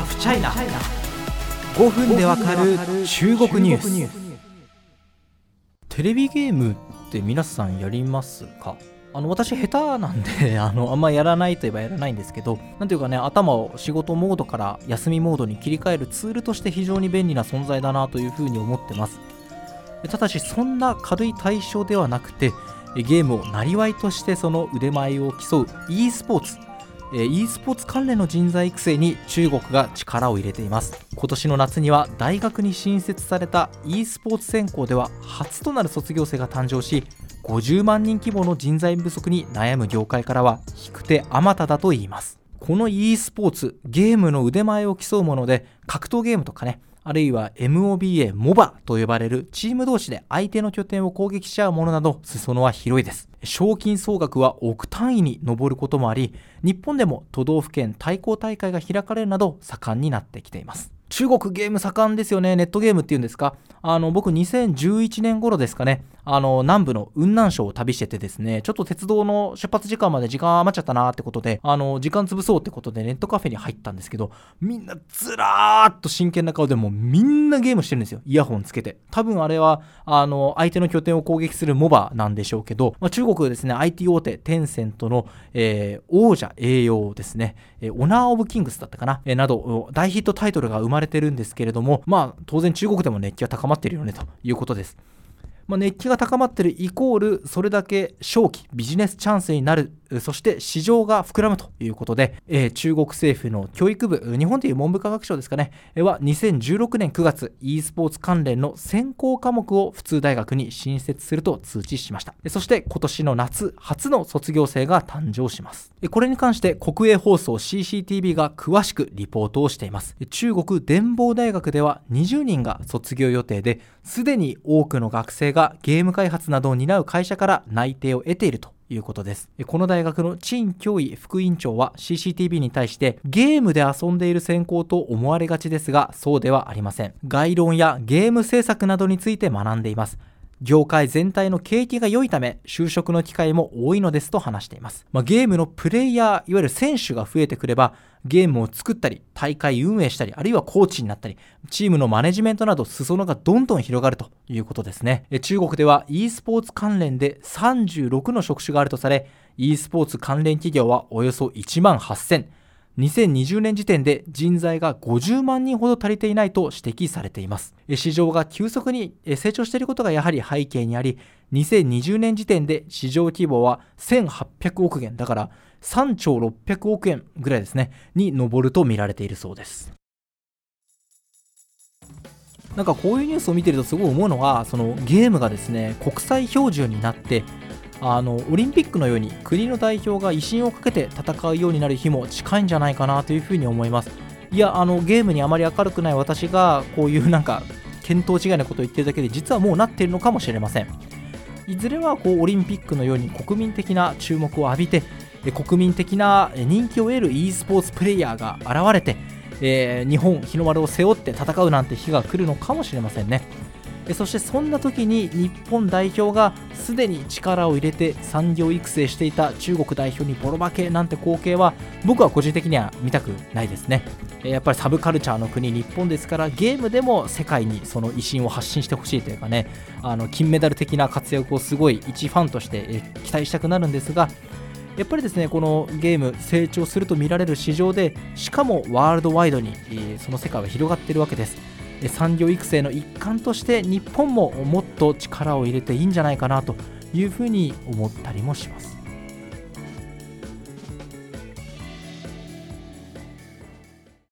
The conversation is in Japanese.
ハフチャイナ5分でわかる中国ニュース。テレビゲームって皆さんやりますか？あの私下手なんで あのあんまやらないといえばやらないんですけどなんていうかね頭を仕事モードから休みモードに切り替えるツールとして非常に便利な存在だなというふうに思ってます。ただしそんな軽い対象ではなくてゲームをなりわいとしてその腕前を競う e スポーツ e スポーツ関連の人材育成に中国が力を入れています今年の夏には大学に新設された e スポーツ専攻では初となる卒業生が誕生し50万人規模の人材不足に悩む業界からは引く手あまただと言いますこの e スポーツゲームの腕前を競うもので格闘ゲームとかねあるいは MOBA、MOBA と呼ばれるチーム同士で相手の拠点を攻撃しちゃうものなど裾野は広いです。賞金総額は億単位に上ることもあり、日本でも都道府県対抗大会が開かれるなど盛んになってきています。中国ゲーム盛んですよね。ネットゲームっていうんですか。あの、僕2011年頃ですかね。あの、南部の雲南省を旅しててですね、ちょっと鉄道の出発時間まで時間余っちゃったなーってことで、あの、時間潰そうってことでネットカフェに入ったんですけど、みんなずらーっと真剣な顔でもうみんなゲームしてるんですよ。イヤホンつけて。多分あれは、あの、相手の拠点を攻撃するモバなんでしょうけど、まあ、中国ですね、IT 大手テンセントの、えー、王者栄養ですね、えー、オナー・オブ・キングスだったかな、えー、など、大ヒットタイトルが生まれてるんですけれども、まあ、当然中国でも熱気は高まっているよねということです。まあ、熱気が高まっているイコールそれだけ正気ビジネスチャンスになるそして市場が膨らむということで、えー、中国政府の教育部、日本でいう文部科学省ですかね、は2016年9月、e スポーツ関連の専攻科目を普通大学に新設すると通知しました。そして今年の夏、初の卒業生が誕生します。これに関して国営放送 CCTV が詳しくリポートをしています。中国伝法大学では20人が卒業予定で、すでに多くの学生がゲーム開発などを担う会社から内定を得ているということです。この大学の陳教委副院長は CCTV に対してゲームで遊んでいる専攻と思われがちですがそうではありません。概論やゲーム制作などについて学んでいます。業界全体の景気が良いため、就職の機会も多いのですと話しています。まあ、ゲームのプレイヤー、いわゆる選手が増えてくれば、ゲームを作ったり、大会運営したり、あるいはコーチになったり、チームのマネジメントなど裾野がどんどん広がるということですね。中国では e スポーツ関連で36の職種があるとされ、e スポーツ関連企業はおよそ1万8000、2020年時点で人材が50万人ほど足りていないと指摘されています。市場が急速に成長していることがやはり背景にあり2020年時点で市場規模は1800億元だから3兆600億円ぐらいですねに上ると見られているそうです。なんかこういうニュースを見てるとすごい思うのはそのゲームがですね国際標準になってあのオリンピックのように国の代表が威信をかけて戦うようになる日も近いんじゃないかなというふうに思います。いやあのゲームにあまり明るくない私がこういうなんか見当違いなことを言ってるだけで実はもうなっているのかもしれません。いずれはこうオリンピックのように国民的な注目を浴びて国民的な人気を得る e スポーツプレイヤーが現れて、えー、日本日の丸を背負って戦うなんて日が来るのかもしれませんね。そしてそんな時に日本代表がすでに力を入れて産業育成していた中国代表にボロ負けなんて光景は僕は個人的には見たくないですね。やっぱりサブカルチャーの国日本ですからゲームでも世界にその威信を発信してほしいというかねあの金メダル的な活躍をすごい一ファンとして期待したくなるんですがやっぱりですねこのゲーム成長すると見られる市場でしかもワールドワイドにその世界は広がっているわけです。産業育成の一環として日本ももっと力を入れていいんじゃないかなというふうに思ったりもします。